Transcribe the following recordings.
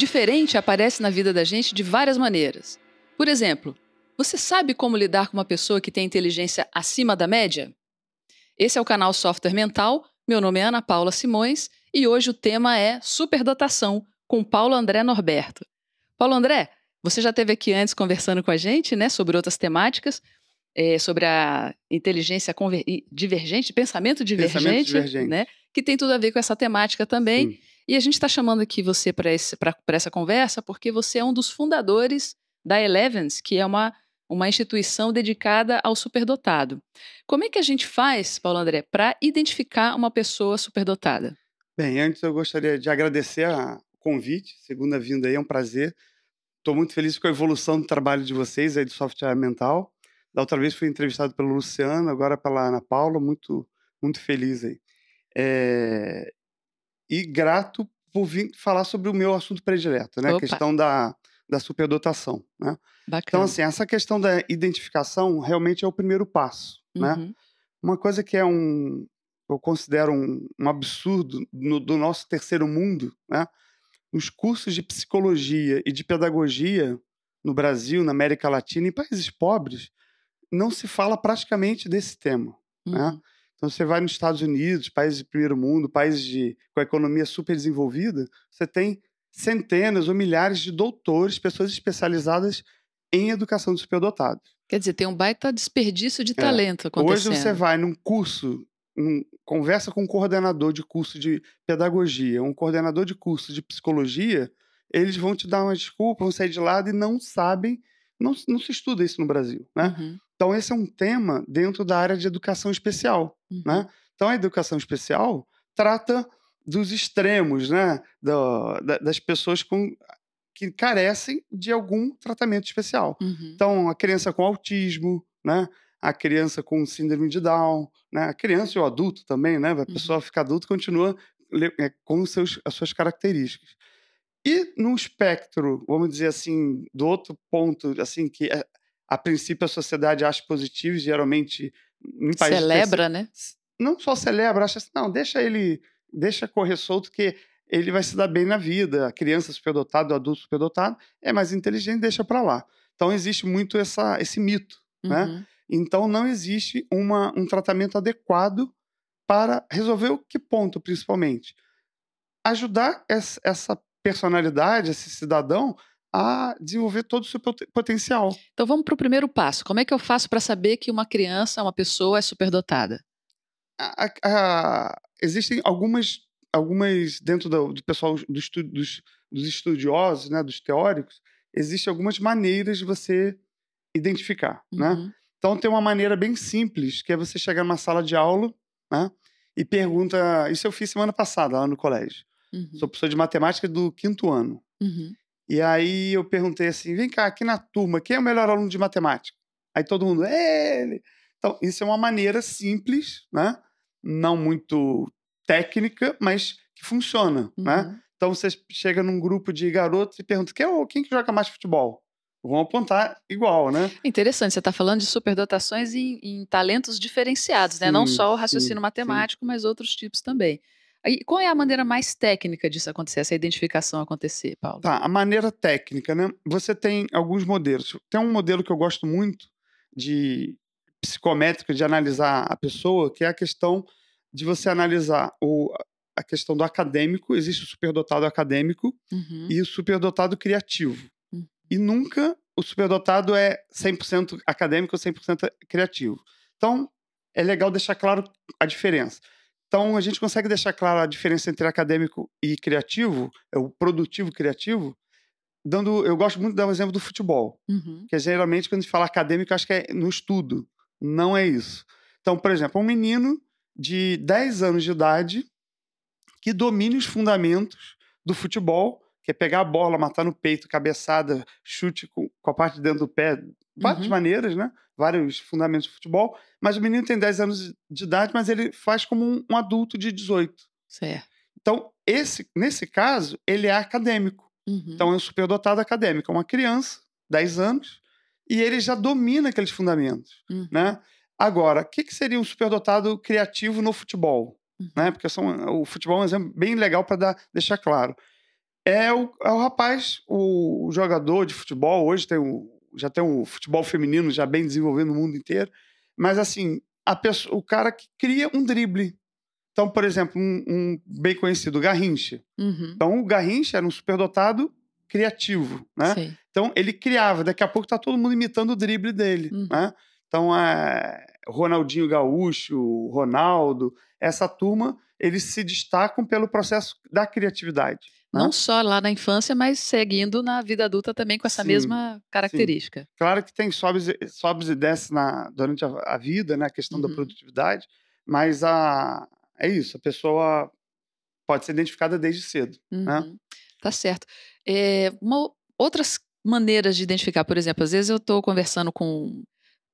diferente aparece na vida da gente de várias maneiras. Por exemplo, você sabe como lidar com uma pessoa que tem inteligência acima da média? Esse é o canal Software Mental. Meu nome é Ana Paula Simões e hoje o tema é superdotação com Paulo André Norberto. Paulo André, você já esteve aqui antes conversando com a gente, né, sobre outras temáticas, é, sobre a inteligência divergente, pensamento divergente, pensamento divergente, né, que tem tudo a ver com essa temática também. Sim. E a gente está chamando aqui você para essa conversa porque você é um dos fundadores da Elevens, que é uma, uma instituição dedicada ao superdotado. Como é que a gente faz, Paulo André, para identificar uma pessoa superdotada? Bem, antes eu gostaria de agradecer o convite, segunda vinda aí, é um prazer. Estou muito feliz com a evolução do trabalho de vocês aí de software mental. Da outra vez fui entrevistado pelo Luciano, agora pela Ana Paula, muito, muito feliz aí. É... E grato por vir falar sobre o meu assunto predileto, né? A questão da, da superdotação, né? Então, Bacana. Então, assim, essa questão da identificação realmente é o primeiro passo, né? uhum. né? Uma coisa que é um, eu considero um, um absurdo no, do nosso terceiro mundo, né? Os cursos de psicologia e de pedagogia no Brasil, na América Latina, em países pobres, não se fala praticamente desse tema, uhum. né? Então, você vai nos Estados Unidos, países de primeiro mundo, países de, com a economia super desenvolvida, você tem centenas ou milhares de doutores, pessoas especializadas em educação dos superdotados. Quer dizer, tem um baita desperdício de é. talento acontecendo. Hoje você vai num curso, um, conversa com um coordenador de curso de pedagogia, um coordenador de curso de psicologia, eles vão te dar uma desculpa, vão sair de lado e não sabem, não, não se estuda isso no Brasil, né? Uhum. Então esse é um tema dentro da área de educação especial, uhum. né? Então a educação especial trata dos extremos, né? Do, das pessoas com, que carecem de algum tratamento especial. Uhum. Então, a criança com autismo, né? A criança com síndrome de Down, né? A criança e o adulto também, né? A uhum. pessoa uhum. fica adulta continua é, com seus, as suas características. E no espectro, vamos dizer assim, do outro ponto, assim, que é, a princípio a sociedade acha positivo, geralmente em países celebra, né? Não só celebra, acha assim, não, deixa ele deixa correr solto que ele vai se dar bem na vida. A criança superdotado, o adulto superdotado é mais inteligente, deixa para lá. Então existe muito essa, esse mito, né? uhum. né? Então não existe uma, um tratamento adequado para resolver o que ponto, principalmente? Ajudar essa personalidade, esse cidadão, a desenvolver todo o seu potencial. Então vamos para o primeiro passo. Como é que eu faço para saber que uma criança, uma pessoa é superdotada? A, a, existem algumas, algumas dentro do, do pessoal do estu, dos, dos estudiosos, né, dos teóricos, existem algumas maneiras de você identificar, né? uhum. né? Então tem uma maneira bem simples, que é você chegar numa sala de aula, né? E pergunta, isso eu fiz semana passada lá no colégio. Uhum. Sou professor de matemática do quinto ano. Uhum. E aí eu perguntei assim, vem cá, aqui na turma, quem é o melhor aluno de matemática? Aí todo mundo, é ele. Então, isso é uma maneira simples, né? não muito técnica, mas que funciona, né? uhum. né? Então você chega num grupo de garotos e pergunta quem, é, quem que joga mais futebol? Vão apontar igual, né? Interessante, você está falando de superdotações em, em talentos diferenciados, sim, né? Não só o raciocínio sim, matemático, sim. mas outros tipos também. E qual é a maneira mais técnica disso acontecer, essa identificação acontecer, Paulo? Tá, a maneira técnica, né? Você tem alguns modelos. Tem um modelo que eu gosto muito de psicométrica de analisar a pessoa, que é a questão de você analisar o, a questão do acadêmico, existe o superdotado acadêmico uhum. e o superdotado criativo. Uhum. E nunca o superdotado é 100% acadêmico ou 100% criativo. Então, é legal deixar claro a diferença. Então, a gente consegue deixar clara a diferença entre acadêmico e criativo, é o produtivo criativo, dando. Eu gosto muito de dar um exemplo do futebol, uhum. que geralmente, quando a gente fala acadêmico, acho que é no estudo. Não é isso. Então, por exemplo, um menino de 10 anos de idade que domine os fundamentos do futebol, que é pegar a bola, matar no peito, cabeçada, chute com, com a parte de dentro do pé, várias uhum. maneiras, né? Vários fundamentos do futebol. Mas o menino tem 10 anos de idade, mas ele faz como um, um adulto de 18. Certo. Então, esse, nesse caso, ele é acadêmico. Uhum. Então, é um superdotado acadêmico. É uma criança, 10 anos, e ele já domina aqueles fundamentos, uhum. né? Agora, o que, que, seria um superdotado criativo no futebol? Uhum. Né? Porque são, o futebol é um exemplo bem legal para deixar claro. É o, é o rapaz, o, o jogador de futebol, hoje tem o, já tem o futebol feminino já bem desenvolvido no mundo inteiro, mas assim, pessoa, o cara que cria um drible. Então, por exemplo, um, um bem conhecido, Garrincha. Uhum. Então, o Garrincha era um superdotado criativo, né? Sei. Então, ele criava. Daqui a pouco tá todo mundo imitando o drible dele, Uhum. né? Então, é, Ronaldinho Gaúcho, Ronaldo, essa turma, eles se destacam pelo processo da criatividade. Né? Não só lá na infância, mas seguindo na vida adulta também com essa Sim, mesma característica. Claro que tem sobes, e- sobes e desces na, durante a, a vida, né? A questão da Uhum. produtividade, mas a, é isso, a pessoa pode ser identificada desde cedo. né? Uhum. Tá certo. É, uma- outras maneiras de identificar, por exemplo, às vezes eu estou conversando com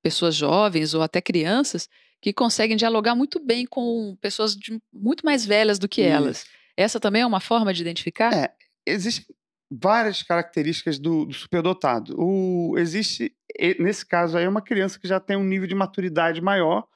pessoas jovens ou até crianças que conseguem dialogar muito bem com pessoas de muito mais velhas do que elas. Essa também é uma forma de identificar? É, existem várias características do, do superdotado. O, existe, nesse caso aí, uma criança que já tem um nível de maturidade maior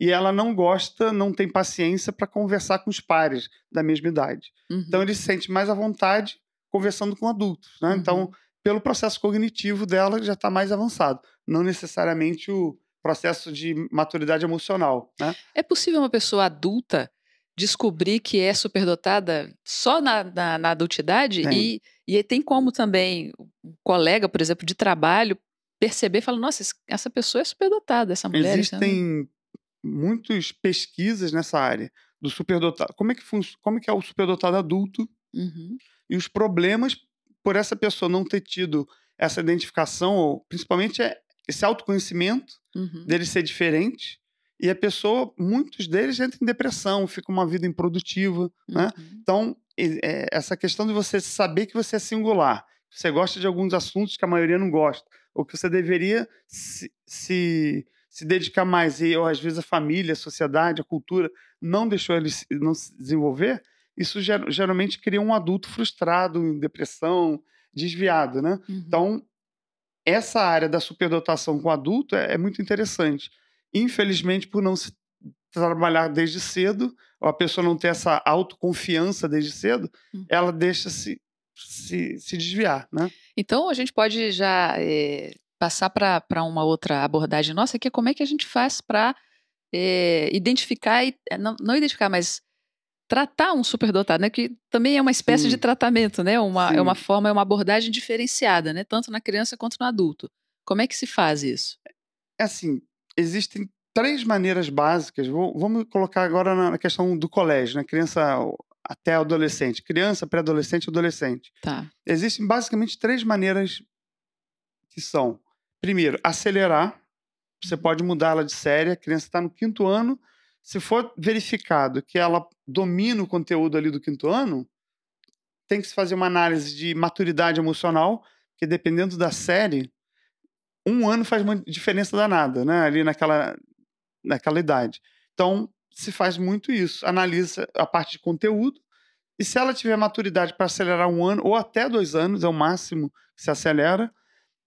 e ela não gosta, não tem paciência para conversar com os pares da mesma idade. Uhum. Então ele se sente mais à vontade conversando com adultos. Né? Então, Uhum. pelo processo cognitivo dela, já está mais avançado. Não necessariamente o processo de maturidade emocional. Né? É possível uma pessoa adulta descobrir que é superdotada só na, na, na adultidade? Tem. E, e tem como também um colega, por exemplo, de trabalho, perceber e falar: nossa, essa pessoa é superdotada, essa mulher. então Existem muitas pesquisas nessa área do superdotado. Como é que, fun- como é, que é o superdotado adulto Uhum. e os problemas por essa pessoa não ter tido essa identificação, ou principalmente é esse autoconhecimento Uhum. dele ser diferente. E a pessoa, muitos deles entram em depressão, ficam uma vida improdutiva. né? Uhum. Então, é, essa questão de você saber que você é singular, que você gosta de alguns assuntos que a maioria não gosta, ou que você deveria se, se, se dedicar mais, e ou às vezes a família, a sociedade, a cultura não deixou ele se- não se desenvolver, isso ger- geralmente cria um adulto frustrado, em depressão, desviado, né? Uhum. Então, essa área da superdotação com adulto é, é muito interessante. Infelizmente, por não se trabalhar desde cedo, ou a pessoa não ter essa autoconfiança desde cedo, Hum. ela deixa se, se, se desviar, né? Então a gente pode já eh, passar para uma outra abordagem nossa, que é como é que a gente faz para identificar, e, eh, não, não identificar, mas tratar um superdotado, né? Que também é uma espécie Sim. de tratamento, né? Uma, é uma forma, é uma abordagem diferenciada, né? Tanto na criança quanto no adulto. Como é que se faz isso? É assim, existem três maneiras básicas. Vou- vamos colocar agora na na questão do colégio, né? Criança até adolescente. Criança, pré-adolescente e adolescente. Tá. Existem basicamente três maneiras que são: primeiro, acelerar. Você pode mudar ela de série. A criança está no quinto ano. Se for verificado que ela domina o conteúdo ali do quinto ano, tem que se fazer uma análise de maturidade emocional, porque dependendo da série, um ano faz uma diferença danada, né? Ali naquela, naquela idade. Então, se faz muito isso. Analisa a parte de conteúdo. E se ela tiver maturidade para acelerar um ano, ou até dois anos, é o máximo que se acelera,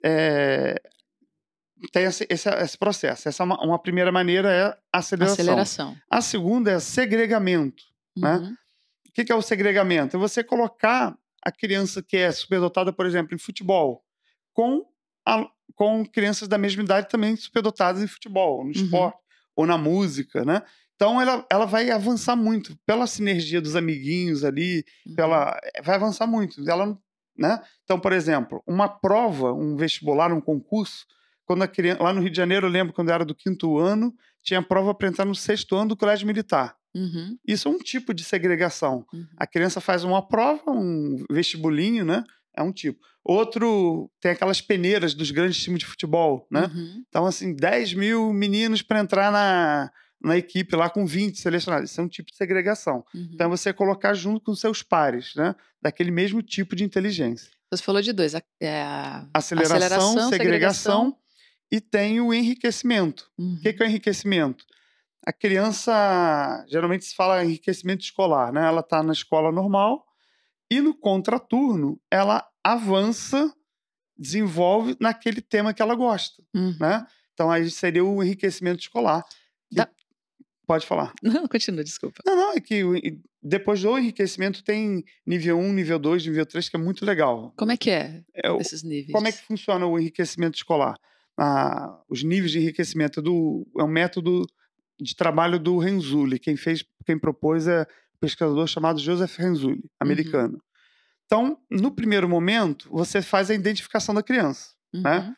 é, tem esse, esse, esse processo. Essa é uma, uma primeira maneira é aceleração. Aceleração. A segunda é segregamento. Né? Uhum. O que que é o segregamento? É você colocar a criança que é superdotada, por exemplo, em futebol, com, a- com crianças da mesma idade também superdotadas em futebol, no Uhum. esporte ou na música, né? Então ela, ela vai avançar muito pela sinergia dos amiguinhos ali, Uhum. pela vai avançar muito. Ela, né? Então, por exemplo, uma prova, um vestibular, um concurso, quando a criança, lá no Rio de Janeiro, eu lembro quando eu era do quinto ano, tinha prova para entrar no sexto ano do colégio militar. Uhum. Isso é um tipo de segregação. Uhum. A criança faz uma prova, um vestibulinho, né? É um tipo. Outro tem aquelas peneiras dos grandes times de futebol, né? Uhum. Então, assim, 10 mil meninos para entrar na, na equipe lá com 20 selecionados. Isso é um tipo de segregação. Uhum. Então, é você colocar junto com seus pares, né? Daquele mesmo tipo de inteligência. Você falou de dois. a- é a Aceleração, Aceleração, segregação, e tem o enriquecimento. Uhum. O que, que é o enriquecimento? A criança, geralmente se fala enriquecimento escolar, né? Ela está na escola normal e no contraturno ela avança, desenvolve naquele tema que ela gosta, Uhum. né? Então aí seria o enriquecimento escolar. Dá- Pode falar. Não, continua, desculpa. Não, não, é que depois do enriquecimento tem nível 1, nível 2, nível 3, que é muito legal. Como é que é, é esses níveis? Como é que funciona o enriquecimento escolar? Ah, os níveis de enriquecimento do, é um método de trabalho do Renzulli. Quem fez, quem propôs é pesquisador chamado Joseph Renzulli, uhum. americano. Uhum. Então, no primeiro momento, você faz a identificação da criança, né? uhum. né?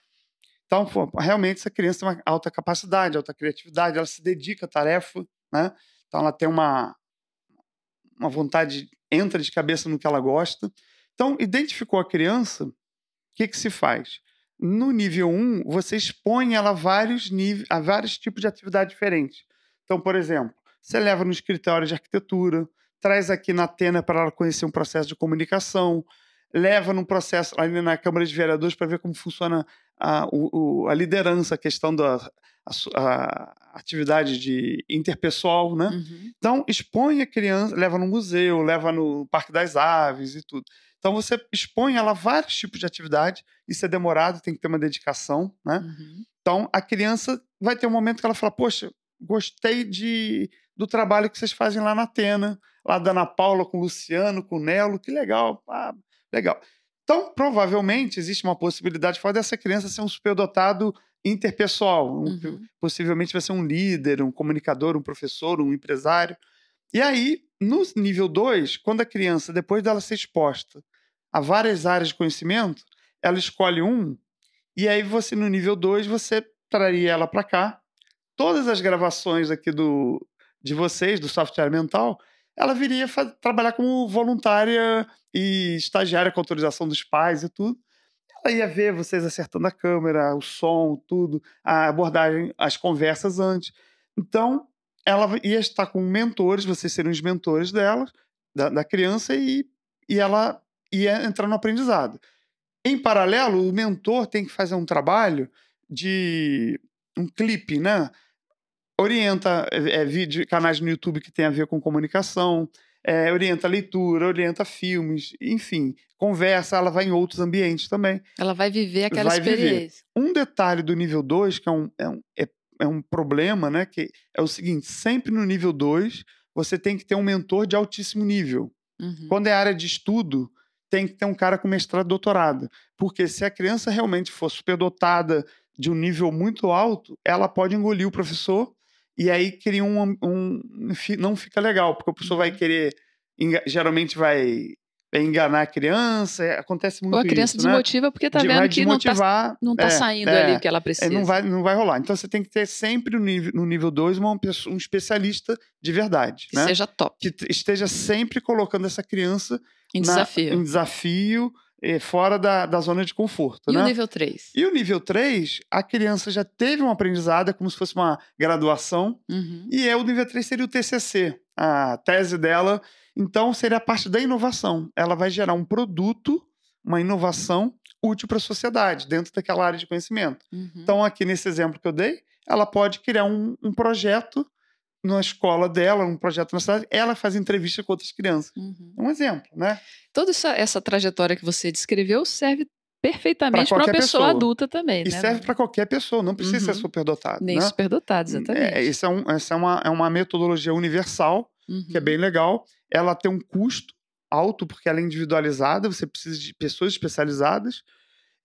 Então, pô, realmente, essa criança tem uma alta capacidade, alta criatividade, ela se dedica à tarefa, né? Então, ela tem uma, uma vontade, entra de cabeça no que ela gosta. Então, identificou a criança, o que, que se faz? No nível 1, você expõe ela a vários, níveis, a vários tipos de atividade diferentes. Então, por exemplo, você leva no escritório de arquitetura, traz aqui na Atena para ela conhecer um processo de comunicação, leva num processo ali na Câmara de Vereadores para ver como funciona a, o, a liderança, a questão da a, a atividade de interpessoal, né? Uhum. Então, expõe a criança, leva no museu, leva no Parque das Aves e tudo. Então, você expõe ela a vários tipos de atividade, isso é demorado, tem que ter uma dedicação, né? Uhum. Então, a criança vai ter um momento que ela fala, poxa, gostei de, do trabalho que vocês fazem lá na Atena, lá da Ana Paula com o Luciano, com o Nelo, que legal, ah, legal. Então, provavelmente, existe uma possibilidade de dessa criança ser um superdotado interpessoal. Um, uhum. Possivelmente vai ser um líder, um comunicador, um professor, um empresário. E aí, no nível 2, quando a criança, depois dela ser exposta a várias áreas de conhecimento, ela escolhe um, e aí você, no nível 2, você traria ela para cá. Todas as gravações aqui do, de vocês, do software mental, ela viria trabalhar como voluntária e estagiária com autorização dos pais e tudo. Ela ia ver vocês acertando a câmera, o som, tudo, a abordagem, as conversas antes. Então, ela ia estar com mentores, vocês seriam os mentores dela, da, da criança, e, e ela ia entrar no aprendizado. Em paralelo, o mentor tem que fazer um trabalho de um clipe, né? Orienta é, é, vídeo, canais no YouTube que tem a ver com comunicação, é, orienta leitura, orienta filmes, enfim, conversa, ela vai em outros ambientes também. Ela vai viver aquela vai experiência. Viver. Um detalhe do nível 2, que é um, é, um, é, é um problema, né? Que é o seguinte: sempre no nível 2, você tem que ter um mentor de altíssimo nível. Uhum. Quando é área de estudo, tem que ter um cara com mestrado e doutorado. Porque se a criança realmente for superdotada de um nível muito alto, ela pode engolir o professor e aí cria um, um, não fica legal, porque o professor vai uhum. querer, geralmente vai enganar a criança, é, acontece muito isso. Ou a criança isso, né? desmotiva né? porque tá vendo que não tá, não tá é, saindo é, ali o que ela precisa. não, vai, não vai rolar. Então você tem que ter sempre no nível 2 um especialista de verdade. Que né? seja top. Que esteja sempre colocando essa criança em na, desafio. Em desafio é, fora da, da zona de conforto. E né? o nível 3? E o nível 3, a criança já teve um aprendizado, é como se fosse uma graduação, uhum. e é, o nível 3 seria o TCC, a tese dela. Então, seria a parte da inovação. Ela vai gerar um produto, uma inovação útil para a sociedade, dentro daquela área de conhecimento. Uhum. Então, aqui nesse exemplo que eu dei, ela pode criar um, um projeto na escola dela, um projeto na cidade, ela faz entrevista com outras crianças. Uhum. Um exemplo, né? Toda essa, essa trajetória que você descreveu serve perfeitamente para uma pessoa, pessoa, adulta também, e né? serve para qualquer pessoa, não precisa uhum. ser superdotado. Nem né? superdotado, exatamente. É, isso é um, essa é uma, é uma metodologia universal, uhum. que é bem legal. Ela tem um custo alto, porque ela é individualizada, você precisa de pessoas especializadas.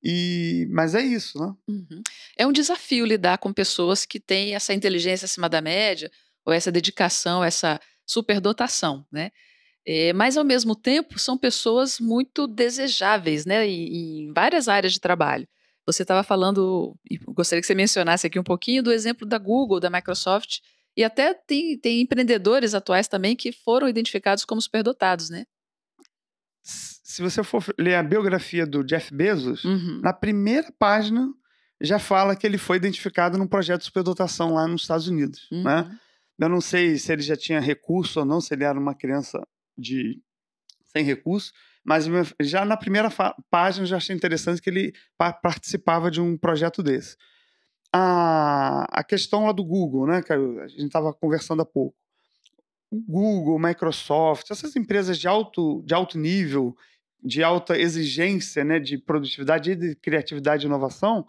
E, mas é isso, né? Uhum. É um desafio lidar com pessoas que têm essa inteligência acima da média, ou essa dedicação, essa superdotação, né? É, mas ao mesmo tempo são pessoas muito desejáveis, né? Em, em várias áreas de trabalho. Você estava falando, e gostaria que você mencionasse aqui um pouquinho do exemplo da Google, da Microsoft, e até tem, tem empreendedores atuais também que foram identificados como superdotados, né? Se você for ler a biografia do Jeff Bezos, uhum. na primeira página já fala que ele foi identificado num projeto de superdotação lá nos Estados Unidos, né? uhum. né? Eu não sei se ele já tinha recurso ou não, se ele era uma criança de sem recurso, mas já na primeira página eu já achei interessante que ele participava de um projeto desse. A, a questão lá do Google, né, que a gente estava conversando há pouco. O Google, Microsoft, essas empresas de alto, de alto nível, de alta exigência né, de produtividade, de criatividade e inovação,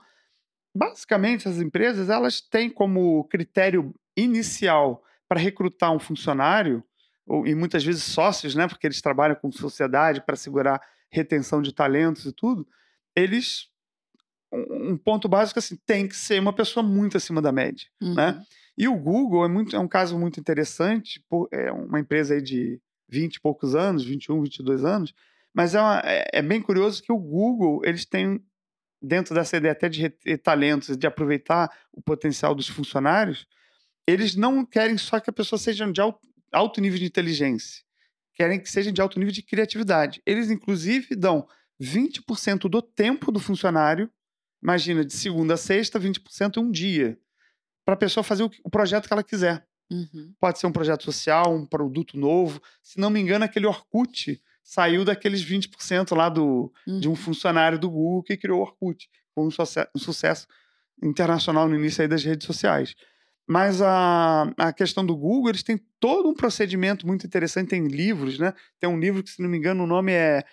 basicamente essas empresas elas têm como critério inicial para recrutar um funcionário, ou, e muitas vezes sócios, né, porque eles trabalham com sociedade para segurar retenção de talentos e tudo, eles um ponto básico assim, tem que ser uma pessoa muito acima da média, né? uhum. né? E o Google é, muito, é um caso muito interessante, por, é uma empresa aí de 20 e poucos anos, 21, 22 anos, mas é, uma, é, é bem curioso que o Google, eles têm, dentro dessa ideia até de reter talentos, de aproveitar o potencial dos funcionários, eles não querem só que a pessoa seja de alto, alto nível de inteligência, querem que seja de alto nível de criatividade. Eles, inclusive, dão 20% do tempo do funcionário, imagina, de segunda a sexta, 20% um dia, para a pessoa fazer o, o, projeto que ela quiser. Uhum. Pode ser um projeto social, um produto novo. Se não me engano, aquele Orkut saiu daqueles 20% lá do, uhum. de um uhum. funcionário do Google que criou o Orkut. Foi um, sucesso, um sucesso internacional no início das redes sociais. Mas a, a questão do Google, eles têm todo um procedimento muito interessante, tem livros, né? Tem um livro que, se não me engano, o nome é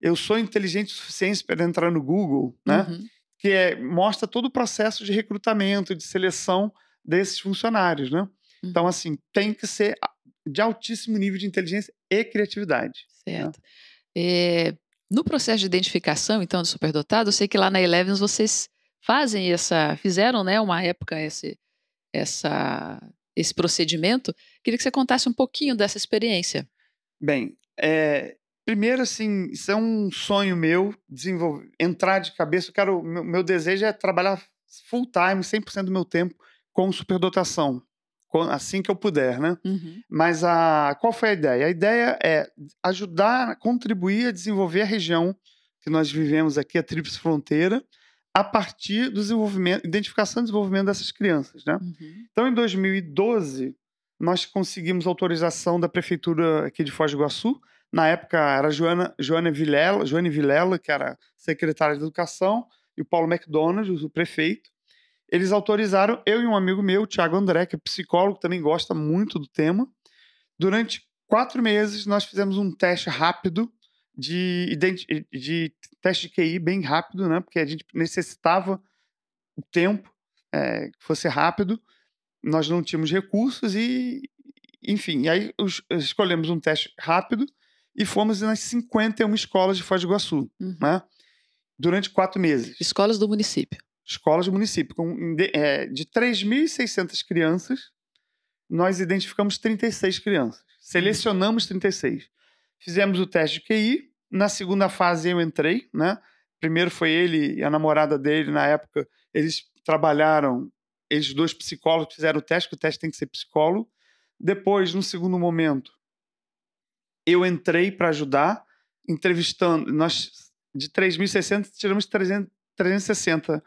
Eu Sou Inteligente o Suficiente para Entrar no Google, né? Uhum. Que é, mostra todo o processo de recrutamento, de seleção desses funcionários, né? Então, uhum. Então, assim, tem que ser de altíssimo nível de inteligência e criatividade. Né? Certo. Né? É, no processo de identificação, então, do superdotado, eu sei que lá na Elevens vocês fazem essa, fizeram, né, uma época esse, essa, esse procedimento. Queria que você contasse um pouquinho dessa experiência. Bem, é, primeiro, assim, isso é um sonho meu, desenvolver, entrar de cabeça. Eu quero, meu, meu desejo é trabalhar full time, 100% do meu tempo com superdotação, assim que eu puder, né? Uhum. Mas a, qual foi a ideia? A ideia é ajudar, contribuir a desenvolver a região que nós vivemos aqui, a Tríplice Fronteira, a partir do desenvolvimento, identificação e desenvolvimento dessas crianças, né? Uhum. Então, em 2012, nós conseguimos autorização da prefeitura aqui de Foz do Iguaçu. Na época era Joana, Joana Vilela, Joane Vilela, que era secretária de Educação, e o Paulo McDonald, o prefeito. Eles autorizaram eu e um amigo meu, o Thiago André, que é psicólogo, também gosta muito do tema. Durante quatro meses, nós fizemos um teste rápido de, de teste de QI bem rápido, né? Porque a gente necessitava o tempo é, que fosse rápido. Nós não tínhamos recursos e, enfim, e aí os, escolhemos um teste rápido e fomos nas 51 escolas de Foz do Iguaçu, uhum. né? Durante quatro meses. Escolas do município. Escolas do município. Com, de, é, de 3.600 crianças, nós identificamos 36 crianças. Uhum. Selecionamos 36. Fizemos o teste de QI. Na segunda fase eu entrei, né? Primeiro foi ele e a namorada dele, na época, eles trabalharam, eles dois psicólogos fizeram o teste, que o teste tem que ser psicólogo. Depois, no segundo momento, eu entrei para ajudar, entrevistando. Nós, de 3.600, tiramos 300, 360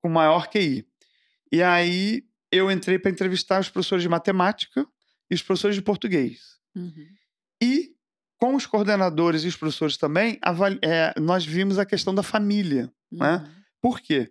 com maior QI. E aí eu entrei para entrevistar os professores de matemática e os professores de português. Uhum. E com os coordenadores e os professores também, é, nós vimos a questão da família. Né? Uhum. Né? Por quê?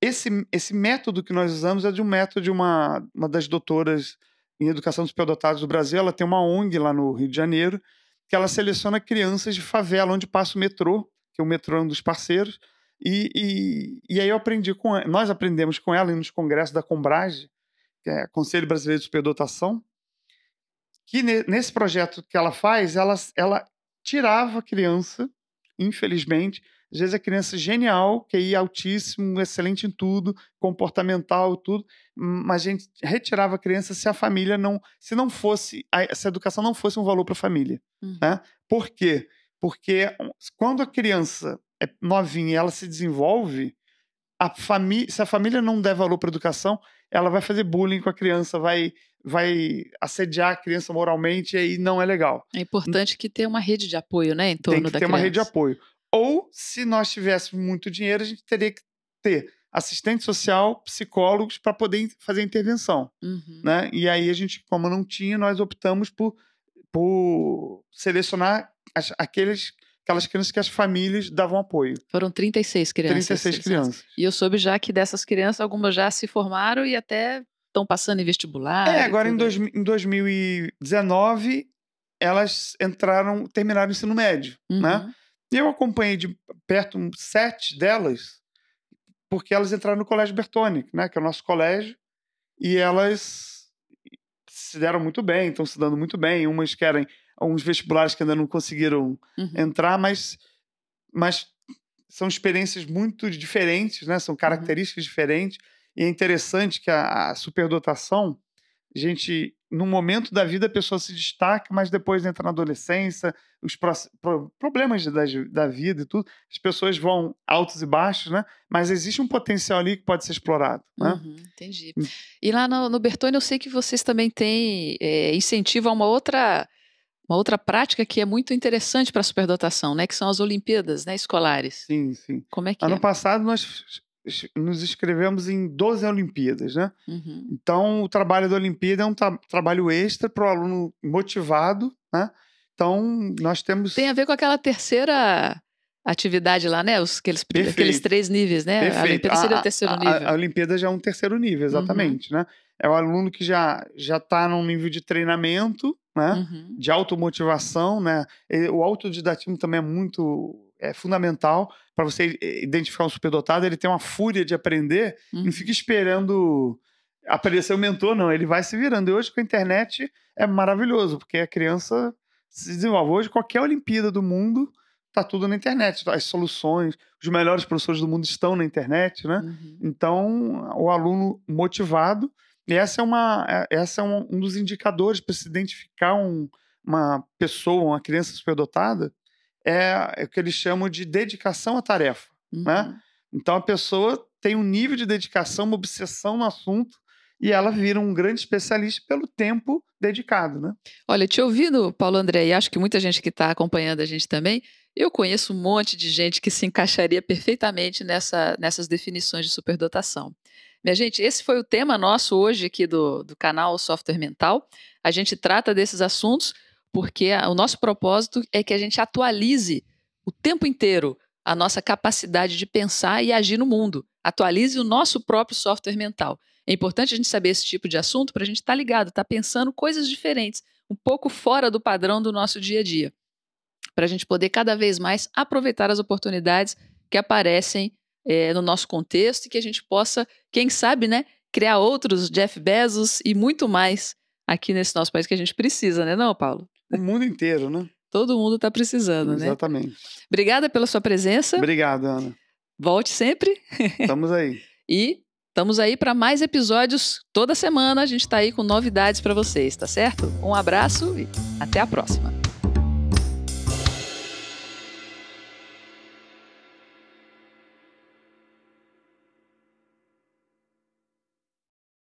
Esse, esse método que nós usamos é de um método de uma, uma das doutoras em educação dos superdotados do Brasil. Ela tem uma ONG lá no Rio de Janeiro, que ela seleciona crianças de favela, onde passa o metrô, que é o metrô é um dos parceiros. E, e, e aí eu aprendi com nós aprendemos com ela nos congressos da Combrage, que é Conselho Brasileiro de Superdotação, que nesse projeto que ela faz, ela, ela tirava a criança, infelizmente, às vezes a criança genial, QI altíssimo, excelente em tudo, comportamental, tudo, mas a gente retirava a criança se a família não, se não fosse, essa educação não fosse um valor para a família. Uhum. Né? Por quê? Porque quando a criança é novinha e ela se desenvolve, a família, se a família não der valor para a educação, ela vai fazer bullying com a criança, vai vai assediar a criança moralmente e aí não é legal. É importante que tenha uma rede de apoio, né, em torno Tem que da ter criança. uma rede de apoio. Ou, se nós tivéssemos muito dinheiro, a gente teria que ter assistente social, psicólogos para poder fazer intervenção, uhum. né? E aí a gente, como não tinha, nós optamos por, por selecionar as, aqueles aquelas crianças que as famílias davam apoio. Foram 36 crianças. 36 crianças. E eu soube já que dessas crianças, algumas já se formaram e até estão passando em vestibular. É, agora em, dois, em 2019, elas entraram, terminaram o ensino médio, né? uhum. né? E eu acompanhei de perto sete delas, porque elas entraram no Colégio Bertone, né? Que é o nosso colégio, e elas se deram muito bem, estão se dando muito bem. Umas querem uns vestibulares que ainda não conseguiram uhum. entrar, mas, mas são experiências muito diferentes, né? São uhum. características uhum. diferentes. E é interessante que a, a superdotação, a gente, num momento da vida, a pessoa se destaca, mas depois entra na adolescência, os pro, problemas da, da vida e tudo, as pessoas vão altos e baixos, né? Mas existe um potencial ali que pode ser explorado. Né? Uhum, entendi. Hum. E lá no, no Bertone eu sei que vocês também têm é, incentivo a uma outra uma outra prática que é muito interessante para a superdotação, né, que são as Olimpíadas, né, escolares. Sim, sim. Como é que ano é? passado nós nos inscrevemos em 12 Olimpíadas, né? Uhum. Então, o trabalho da Olimpíada é um tra trabalho extra para o aluno motivado, né? Então, nós temos... Tem a ver com aquela terceira atividade lá, né? Os, aqueles, aqueles três níveis, né? Perfeito. A Olimpíada seria o terceiro nível. A, a, Olimpíada já é um terceiro nível, uhum. exatamente, uhum. né? É o aluno que já já está num nível de treinamento, né? Uhum. De automotivação, né? O autodidatismo também é muito é fundamental para você identificar um superdotado. Ele tem uma fúria de aprender, uhum. não fica esperando aparecer o mentor, não. Ele vai se virando. E hoje com a internet é maravilhoso, porque a criança se desenvolve. Hoje, qualquer Olimpíada do mundo tá tudo na internet. As soluções, os melhores professores do mundo estão na internet, né? Uhum. Então, o aluno motivado e essa é, uma, é, essa é um, um dos indicadores para se identificar um, uma pessoa, uma criança superdotada, é, é o que eles chamam de dedicação à tarefa. Né? Uhum. Né? Então a pessoa tem um nível de dedicação, uma obsessão no assunto, e ela vira um grande especialista pelo tempo dedicado, né? Olha, te ouvindo, Paulo André, e acho que muita gente que está acompanhando a gente também, eu conheço um monte de gente que se encaixaria perfeitamente nessa, nessas definições de superdotação. Minha gente, esse foi o tema nosso hoje aqui do, do canal Software Mental. A gente trata desses assuntos porque o nosso propósito é que a gente atualize o tempo inteiro a nossa capacidade de pensar e agir no mundo. Atualize o nosso próprio software mental. É importante a gente saber esse tipo de assunto para a gente estar tá ligado, estar tá pensando coisas diferentes, um pouco fora do padrão do nosso dia a dia, para a gente poder cada vez mais aproveitar as oportunidades que aparecem é, no nosso contexto e que a gente possa, quem sabe, né, criar outros Jeff Bezos e muito mais aqui nesse nosso país que a gente precisa, né, não, Paulo? O mundo inteiro, né? Todo mundo está precisando, Exatamente. né? Exatamente. Obrigada pela sua presença. Obrigado, Ana. Volte sempre. Estamos aí. e estamos aí para mais episódios. Toda semana a gente está aí com novidades para vocês, tá certo? Um abraço e até a próxima.